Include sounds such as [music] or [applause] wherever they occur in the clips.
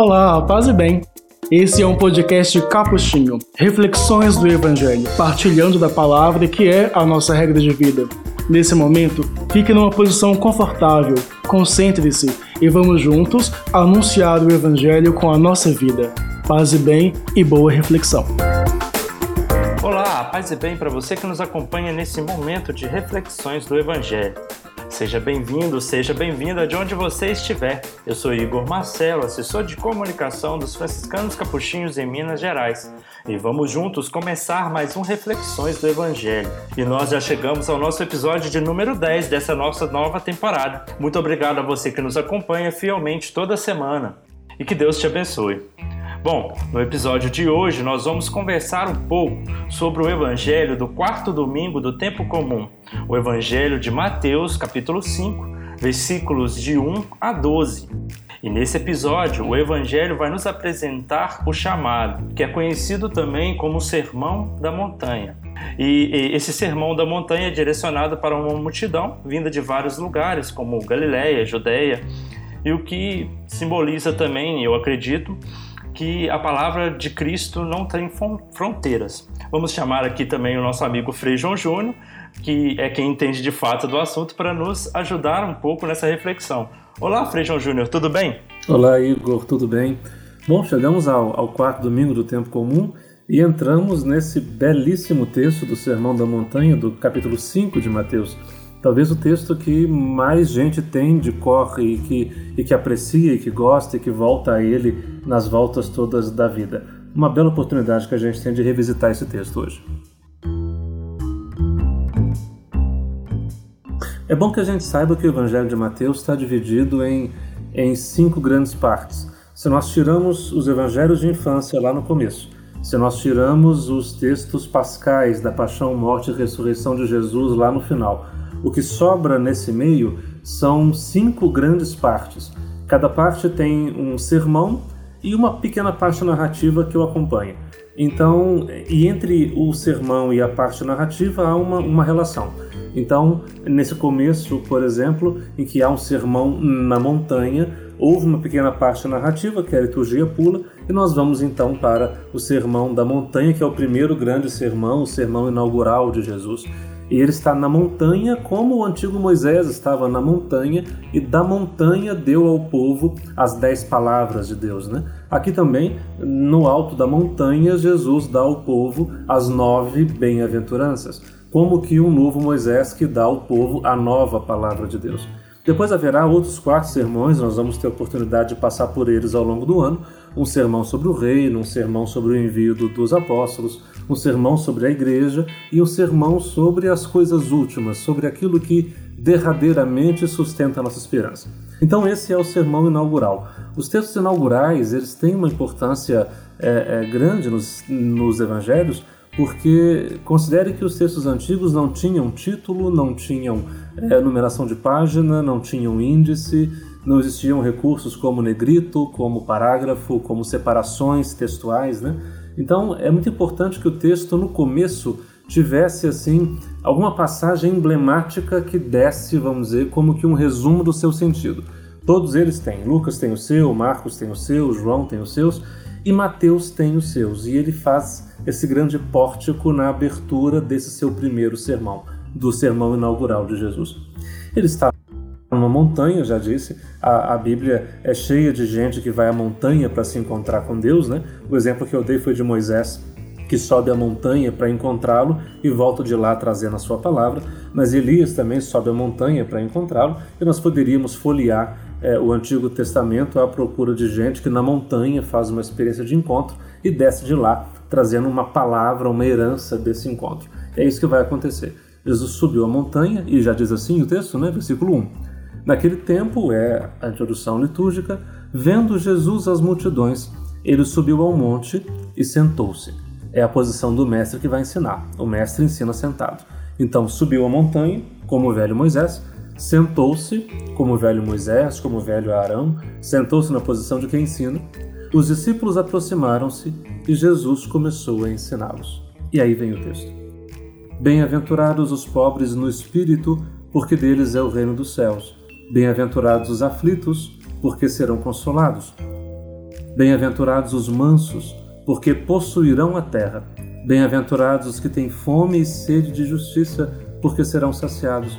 Olá, paz e bem. Esse é um podcast capuchinho, reflexões do Evangelho, partilhando da palavra que é a nossa regra de vida. Nesse momento, fique numa posição confortável, concentre-se e vamos juntos anunciar o Evangelho com a nossa vida. Paz e bem e boa reflexão. Olá, paz e bem para você que nos acompanha nesse momento de reflexões do Evangelho. Seja bem-vindo, seja bem-vinda de onde você estiver. Eu sou Igor Marcelo, assessor de comunicação dos franciscanos capuchinhos em Minas Gerais. E vamos juntos começar mais um Reflexões do Evangelho. E nós já chegamos ao nosso episódio de número 10 dessa nossa nova temporada. Muito obrigado a você que nos acompanha fielmente toda semana. E que Deus te abençoe. Bom, no episódio de hoje nós vamos conversar um pouco sobre o evangelho do quarto domingo do tempo comum, o evangelho de Mateus, capítulo 5, versículos de 1 a 12. E nesse episódio, o Evangelho vai nos apresentar o chamado, que é conhecido também como Sermão da Montanha. E, e esse Sermão da Montanha é direcionado para uma multidão vinda de vários lugares, como Galiléia, Judeia, e o que simboliza também, eu acredito, que a palavra de Cristo não tem fronteiras. Vamos chamar aqui também o nosso amigo Frei João Júnior, que é quem entende de fato do assunto, para nos ajudar um pouco nessa reflexão. Olá, Frei João Júnior, tudo bem? Olá, Igor, tudo bem? Bom, chegamos ao, ao quarto domingo do tempo comum e entramos nesse belíssimo texto do Sermão da Montanha, do capítulo 5 de Mateus talvez o texto que mais gente tem de cor e que, e que aprecia e que gosta e que volta a ele nas voltas todas da vida. Uma bela oportunidade que a gente tem de revisitar esse texto hoje. É bom que a gente saiba que o Evangelho de Mateus está dividido em, em cinco grandes partes. Se nós tiramos os evangelhos de infância lá no começo, se nós tiramos os textos pascais da paixão, morte e ressurreição de Jesus lá no final, o que sobra nesse meio são cinco grandes partes. Cada parte tem um sermão e uma pequena parte narrativa que o acompanha. Então, e entre o sermão e a parte narrativa há uma, uma relação. Então, nesse começo, por exemplo, em que há um sermão na montanha, houve uma pequena parte narrativa que a liturgia pula, e nós vamos então para o sermão da montanha, que é o primeiro grande sermão, o sermão inaugural de Jesus. E ele está na montanha como o antigo Moisés estava na montanha e da montanha deu ao povo as dez palavras de Deus. Né? Aqui também, no alto da montanha, Jesus dá ao povo as nove bem-aventuranças, como que um novo Moisés que dá ao povo a nova palavra de Deus. Depois haverá outros quatro sermões, nós vamos ter a oportunidade de passar por eles ao longo do ano. Um sermão sobre o reino, um sermão sobre o envio dos apóstolos, um sermão sobre a igreja e um sermão sobre as coisas últimas, sobre aquilo que derradeiramente sustenta a nossa esperança. Então esse é o sermão inaugural. Os textos inaugurais eles têm uma importância é, é, grande nos, nos evangelhos porque considere que os textos antigos não tinham título, não tinham é, numeração de página, não tinham índice, não existiam recursos como negrito, como parágrafo, como separações textuais, né? Então é muito importante que o texto no começo tivesse assim alguma passagem emblemática que desse, vamos dizer, como que um resumo do seu sentido. Todos eles têm. Lucas tem o seu, Marcos tem o seu, João tem os seus e Mateus tem os seus. E ele faz esse grande pórtico na abertura desse seu primeiro sermão, do sermão inaugural de Jesus. Ele está numa montanha, já disse, a, a, Bíblia é cheia de gente que vai à montanha para se encontrar com Deus, né? O exemplo que eu dei foi de Moisés, que sobe a montanha para encontrá-lo e volta de lá trazendo a sua palavra, mas Elias também sobe a montanha para encontrá-lo, e nós poderíamos folhear é, o Antigo Testamento à procura de gente que na montanha faz uma experiência de encontro e desce de lá trazendo uma palavra, uma herança desse encontro. É isso que vai acontecer. Jesus subiu a montanha, e já diz assim o texto, né? versículo 1 Naquele tempo, é a introdução litúrgica, vendo Jesus as multidões, ele subiu ao monte e sentou-se. É a posição do mestre que vai ensinar. O mestre ensina sentado. Então, subiu a montanha, como o velho Moisés, sentou-se, como o velho Moisés, como o velho Arão, sentou-se na posição de quem ensina. Os discípulos aproximaram-se e Jesus começou a ensiná-los. E aí vem o texto. Bem-aventurados os pobres no espírito, porque deles é o reino dos céus. Bem-aventurados os aflitos, porque serão consolados. Bem-aventurados os mansos, porque possuirão a terra. Bem-aventurados os que têm fome e sede de justiça, porque serão saciados.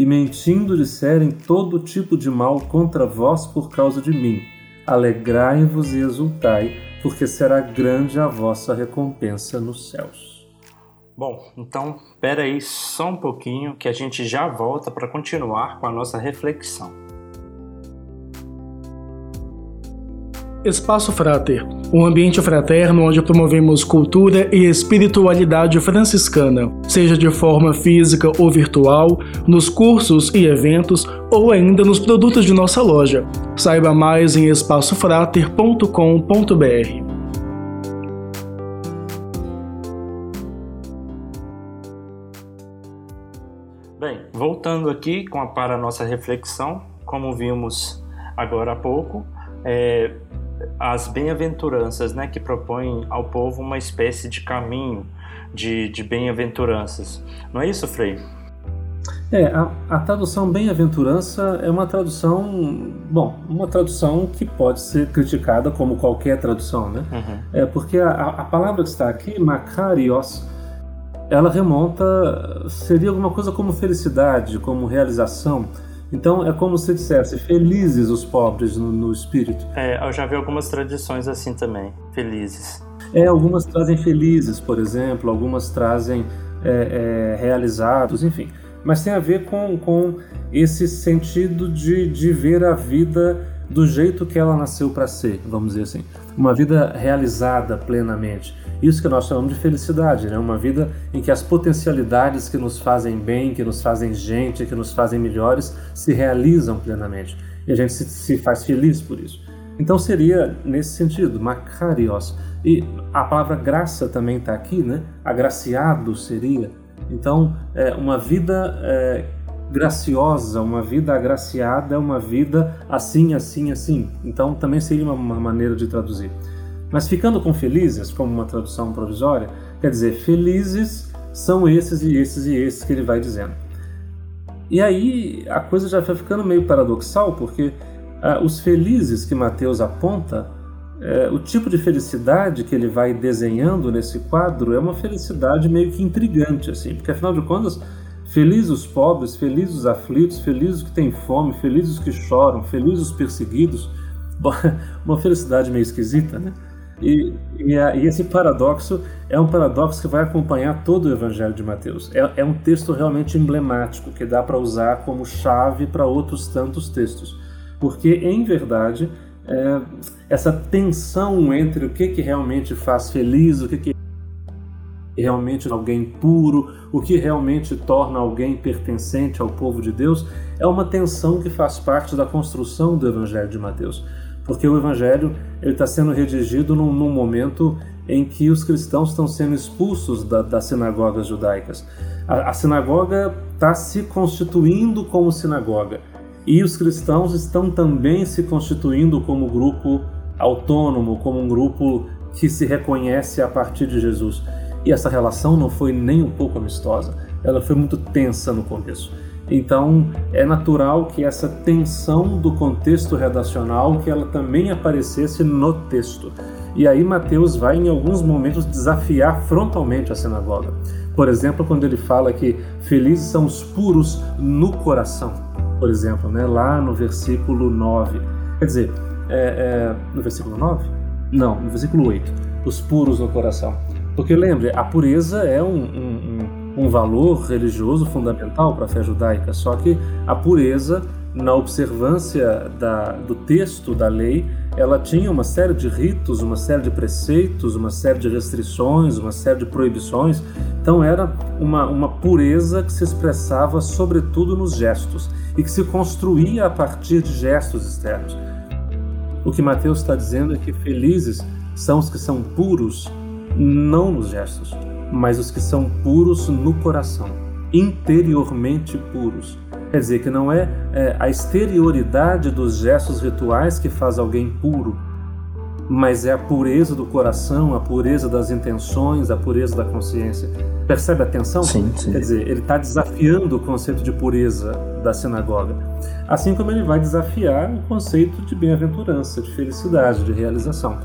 e mentindo disserem todo tipo de mal contra vós por causa de mim. Alegrai-vos e exultai, porque será grande a vossa recompensa nos céus. Bom, então espera aí só um pouquinho que a gente já volta para continuar com a nossa reflexão. Espaço Frater, um ambiente fraterno onde promovemos cultura e espiritualidade franciscana, seja de forma física ou virtual, nos cursos e eventos ou ainda nos produtos de nossa loja. Saiba mais em espaçofrater.com.br. Bem, voltando aqui a, para a nossa reflexão, como vimos agora há pouco, é, as bem-aventuranças, né, que propõem ao povo uma espécie de caminho de, de bem-aventuranças. Não é isso, Frei? É, a, a tradução bem-aventurança é uma tradução, bom, uma tradução que pode ser criticada como qualquer tradução, né? Uhum. É porque a, a palavra que está aqui, makarios, ela remonta, seria alguma coisa como felicidade, como realização. Então é como se dissesse felizes os pobres no, no espírito. É, eu já vi algumas tradições assim também, felizes. É, algumas trazem felizes, por exemplo, algumas trazem é, é, realizados, enfim. Mas tem a ver com, com esse sentido de, de ver a vida do jeito que ela nasceu para ser, vamos dizer assim. Uma vida realizada plenamente. Isso que nós chamamos de felicidade, né? Uma vida em que as potencialidades que nos fazem bem, que nos fazem gente, que nos fazem melhores, se realizam plenamente. E a gente se, se faz feliz por isso. Então seria nesse sentido, Macarios. E a palavra graça também está aqui, né? Agraciado seria. Então, é uma vida é, graciosa, uma vida agraciada uma vida assim, assim, assim. Então também seria uma, uma maneira de traduzir. Mas ficando com felizes, como uma tradução provisória, quer dizer, felizes são esses e esses e esses que ele vai dizendo. E aí a coisa já vai ficando meio paradoxal, porque ah, os felizes que Mateus aponta, é, o tipo de felicidade que ele vai desenhando nesse quadro é uma felicidade meio que intrigante, assim, porque afinal de contas Felizes os pobres, felizes os aflitos, felizes os que têm fome, felizes os que choram, felizes os perseguidos. [laughs] Uma felicidade meio esquisita, né? E, e, e, esse paradoxo é um paradoxo que vai acompanhar todo o Evangelho de Mateus. É, é um texto realmente emblemático que dá para usar como chave para outros tantos textos. Porque, em verdade, é, essa tensão entre o que, que realmente faz feliz, o que, que realmente alguém puro, o que realmente torna alguém pertencente ao povo de Deus, é uma tensão que faz parte da construção do Evangelho de Mateus. Porque o Evangelho está sendo redigido num, num, momento em que os cristãos estão sendo expulsos da, das sinagogas judaicas. A, a sinagoga está se constituindo como sinagoga. E os cristãos estão também se constituindo como grupo autônomo, como um grupo que se reconhece a partir de Jesus. E essa relação não foi nem um pouco amistosa, ela foi muito tensa no começo. Então, é natural que essa tensão do contexto redacional que ela também aparecesse no texto. E aí Mateus vai em alguns momentos desafiar frontalmente a sinagoga. Por exemplo, quando ele fala que felizes são os puros no coração, por exemplo, né? lá no versículo 9. Quer dizer, é, é, no versículo 9? Não, no versículo 8. Os puros no coração. Porque lembre, a pureza é um, um, um valor religioso fundamental para a fé judaica, só que a pureza, na observância da, do texto da lei, ela tinha uma série de ritos, uma série de preceitos, uma série de restrições, uma série de proibições. Então era uma, uma pureza que se expressava sobretudo nos gestos e que se construía a partir de gestos externos. O que Mateus está dizendo é que felizes são os que são puros não nos gestos, mas os que são puros no coração, interiormente puros. Quer dizer, que não é, é a exterioridade dos gestos rituais que faz alguém puro, mas é a pureza do coração, a pureza das intenções, a pureza da consciência. Percebe a tensão? Sim, sim. Quer dizer, ele está desafiando o conceito de pureza da sinagoga, assim como ele vai desafiar o conceito de bem-aventurança, de felicidade, de realização.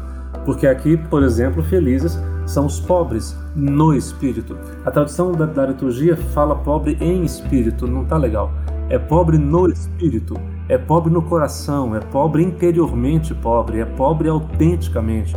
Porque aqui, por exemplo, felizes são os pobres no espírito. A tradução da, da liturgia fala pobre em espírito, não está legal. É pobre no espírito, é pobre no coração, é pobre interiormente pobre, é pobre autenticamente,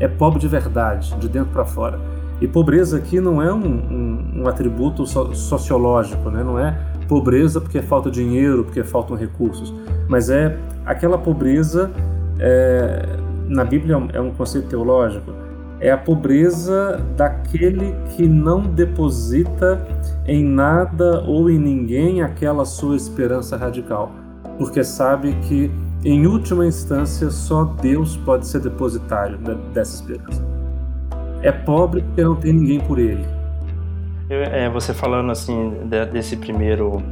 é pobre de verdade, de dentro para fora. E pobreza aqui não é um, um, um atributo so, sociológico, né? não é pobreza porque falta dinheiro, porque faltam recursos, mas é aquela pobreza, é, na Bíblia é um conceito teológico, é a pobreza daquele que não deposita em nada ou em ninguém aquela sua esperança radical, porque sabe que, em última instância, só Deus pode ser depositário dessa esperança. É pobre porque não tem ninguém por ele. Eu, é, você falando assim desse primeiro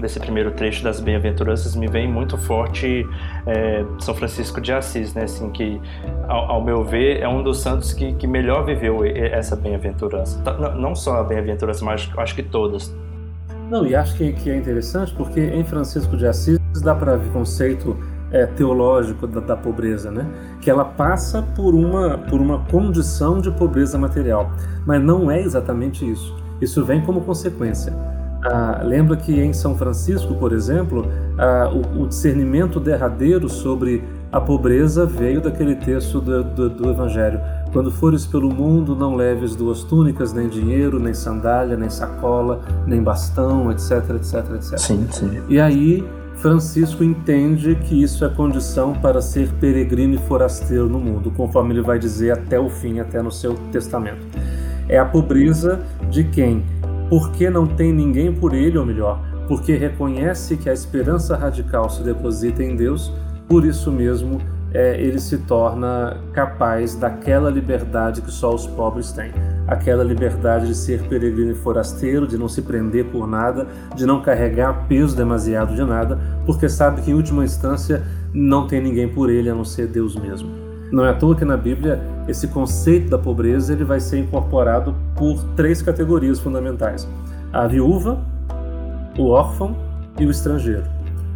desse primeiro trecho das bem-aventuranças me vem muito forte é, São Francisco de Assis, né? Assim, que, ao, ao, meu ver, é um dos santos que, que melhor viveu essa bem-aventurança. Tá, não só a bem-aventurança, mas acho que todas. Não, e acho que, que é interessante porque em Francisco de Assis dá para ver conceito é, teológico da, da, pobreza, né? Que ela passa por uma, por uma condição de pobreza material, mas não é exatamente isso. Isso vem como consequência. Ah, lembra que em São Francisco, por exemplo, ah, o, o, discernimento derradeiro sobre a pobreza veio daquele texto do, do, do, Evangelho. Quando fores pelo mundo, não leves duas túnicas, nem dinheiro, nem sandália, nem sacola, nem bastão, etc, etc, etc. Sim, sim. E aí Francisco entende que isso é condição para ser peregrino e forasteiro no mundo, conforme ele vai dizer até o fim, até no seu testamento. É a pobreza de quem porque não tem ninguém por ele, ou melhor, porque reconhece que a esperança radical se deposita em Deus, por isso mesmo é, ele se torna capaz daquela liberdade que só os pobres têm. Aquela liberdade de ser peregrino e forasteiro, de não se prender por nada, de não carregar peso demasiado de nada, porque sabe que em última instância não tem ninguém por ele a não ser Deus mesmo. Não é à toa que na Bíblia esse conceito da pobreza ele vai ser incorporado por três categorias fundamentais: a viúva, o órfão e o estrangeiro.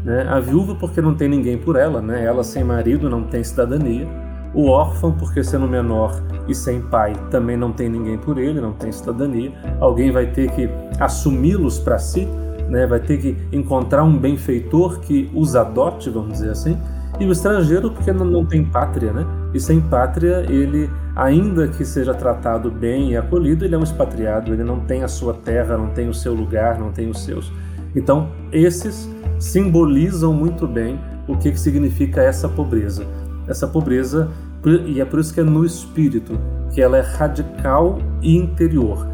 Né? A viúva porque não tem ninguém por ela, né? ela sem marido não tem cidadania. O órfão porque sendo menor e sem pai também não tem ninguém por ele, não tem cidadania. Alguém vai ter que assumi-los para si, né? vai ter que encontrar um benfeitor que os adote, vamos dizer assim. E o estrangeiro porque não, não tem pátria, né? E sem pátria, ele, ainda que seja tratado bem e acolhido, ele é um expatriado, ele não tem a sua terra, não tem o seu lugar, não tem os seus. Então, esses simbolizam muito bem o que, que significa essa pobreza. Essa pobreza, e é por isso que é no espírito, que ela é radical e interior.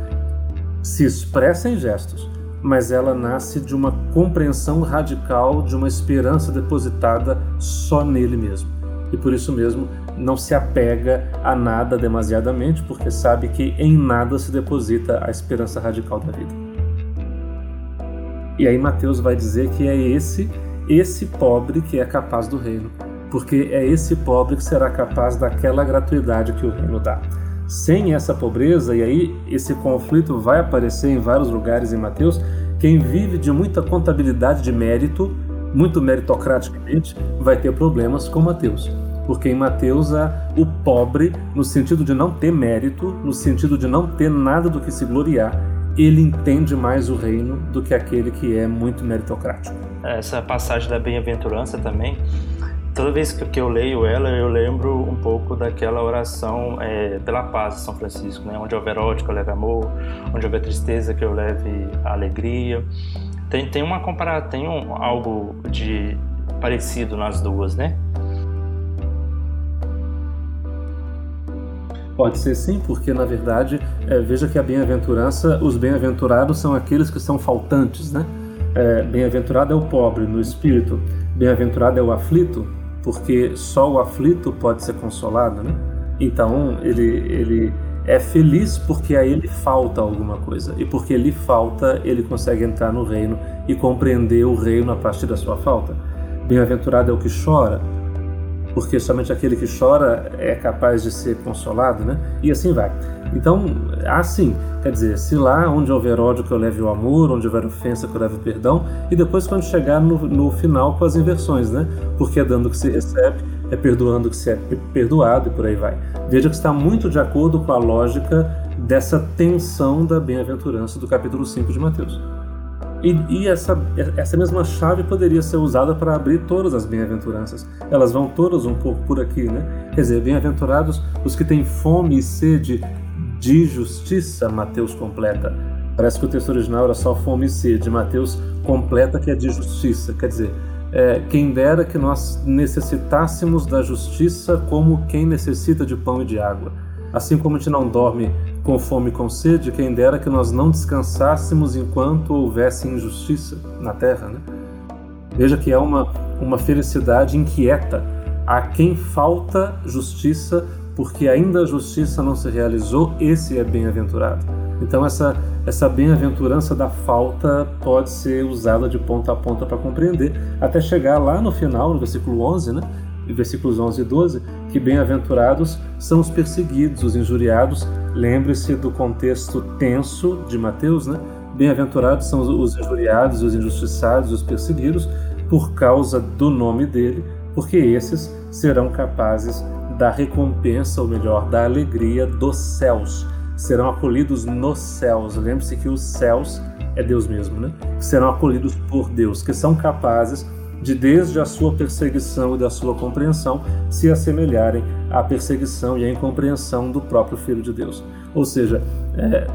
Se expressa em gestos, mas ela nasce de uma compreensão radical de uma esperança depositada só nele mesmo. E por isso mesmo não se apega a nada demasiadamente, porque sabe que em nada se deposita a esperança radical da vida. E aí Mateus vai dizer que é esse esse pobre que é capaz do reino, porque é esse pobre que será capaz daquela gratuidade que o reino dá. Sem essa pobreza, e aí esse conflito vai aparecer em vários lugares em Mateus, quem vive de muita contabilidade de mérito, muito meritocraticamente, vai ter problemas com Mateus porque em Mateus há o pobre, no sentido de não ter mérito, no sentido de não ter nada do que se gloriar, ele entende mais o reino do que aquele que é muito meritocrático. Essa passagem da bem-aventurança também, toda vez que eu leio ela, eu lembro um pouco daquela oração é, pela paz de São Francisco, né? onde houver ódio que eu leve amor, onde houver tristeza que eu leve alegria. Tem, tem uma compara tem um, algo de parecido nas duas, né? Pode ser sim, porque na verdade, é, veja que a bem-aventurança, os bem-aventurados são aqueles que são faltantes, né? É, bem-aventurado é o pobre no espírito, bem-aventurado é o aflito, porque só o aflito pode ser consolado, né? Então ele, ele é feliz porque a ele falta alguma coisa. E porque lhe falta, ele consegue entrar no reino e compreender o reino a partir da sua falta. Bem-aventurado é o que chora, porque somente aquele que chora é capaz de ser consolado, né? E assim vai. Então, assim, quer dizer, se lá onde houver ódio que eu leve o amor, onde houver ofensa que eu leve o perdão, e depois quando chegar no, no final com as inversões, né? Porque é dando que se recebe, é perdoando que se é perdoado e por aí vai. Veja que está muito de acordo com a lógica dessa tensão da bem-aventurança do capítulo 5 de Mateus. E, e, essa, essa mesma chave poderia ser usada para abrir todas as bem-aventuranças. Elas vão todas um pouco por aqui, né? Quer dizer, bem-aventurados os que têm fome e sede de justiça, Mateus completa. Parece que o texto original era só fome e sede, Mateus completa que é de justiça. Quer dizer, é, quem dera que nós necessitássemos da justiça como quem necessita de pão e de água. Assim como a gente não dorme com fome e com sede, quem dera que nós não descansássemos enquanto houvesse injustiça na terra. Né? Veja que é uma, uma felicidade inquieta a quem falta justiça, porque ainda a justiça não se realizou, esse é bem-aventurado. Então, essa, essa bem-aventurança da falta pode ser usada de ponta a ponta para compreender, até chegar lá no final, no versículo 11, né? versículos 11 e 12, que bem-aventurados são os perseguidos, os injuriados. Lembre-se do contexto tenso de Mateus, né? Bem-aventurados são os injuriados, os injustiçados, os perseguidos, por causa do nome dele, porque esses serão capazes da recompensa, ou melhor, da alegria dos céus. Serão acolhidos nos céus. Lembre-se que os céus é Deus mesmo, né? Serão acolhidos por Deus, que são capazes de desde a sua perseguição e da sua compreensão se assemelharem à perseguição e à incompreensão do próprio Filho de Deus. Ou seja, é,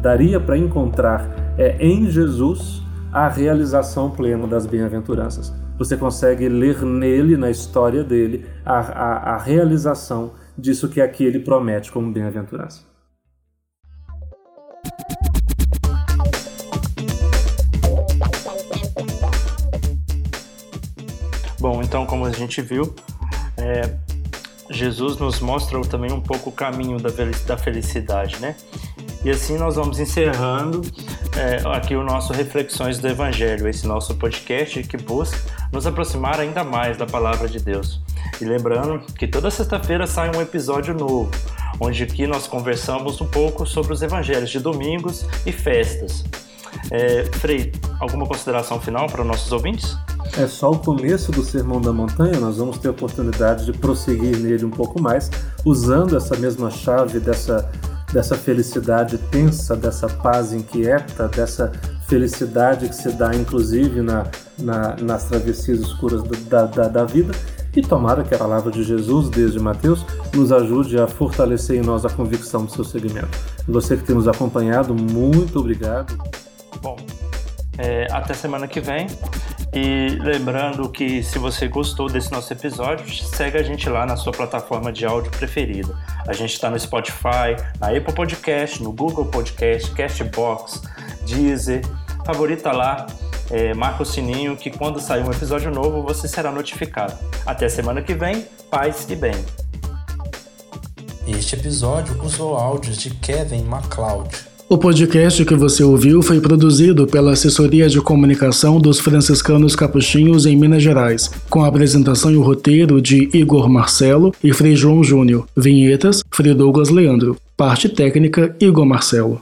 daria para encontrar é, em Jesus a realização plena das bem-aventuranças. Você consegue ler nele, na história dele, a, a, a realização disso que aqui ele promete como bem-aventurança. Bom, então, como a gente viu, é, Jesus nos mostra também um pouco o caminho da, da felicidade, né? E assim nós vamos encerrando é, aqui o nosso Reflexões do Evangelho, esse nosso podcast que busca nos aproximar ainda mais da palavra de Deus. E lembrando que toda sexta-feira sai um episódio novo, onde aqui nós conversamos um pouco sobre os evangelhos de domingos e festas. É, Frei, alguma consideração final para nossos ouvintes? É só o começo do Sermão da Montanha, nós vamos ter a oportunidade de prosseguir nele um pouco mais, usando essa mesma chave dessa, dessa felicidade tensa, dessa paz inquieta, dessa felicidade que se dá inclusive na, na, nas travessias escuras da, da, da vida. E tomara que a palavra de Jesus, desde Mateus, nos ajude a fortalecer em nós a convicção do seu segmento. Você que tem nos acompanhado, muito obrigado. Bom, é, até semana que vem. E lembrando que se você gostou desse nosso episódio, segue a gente lá na sua plataforma de áudio preferida. A gente está no Spotify, na Apple Podcast, no Google Podcast, Castbox, Deezer. Favorita lá, é, marca o sininho que quando sair um episódio novo você será notificado. Até semana que vem, paz e bem. Este episódio usou áudios de Kevin MacLeod. O podcast que você ouviu foi produzido pela Assessoria de Comunicação dos Franciscanos Capuchinhos em Minas Gerais, com a apresentação e o roteiro de Igor Marcelo e Frei João Júnior. Vinhetas, Frei Douglas Leandro. Parte técnica, Igor Marcelo.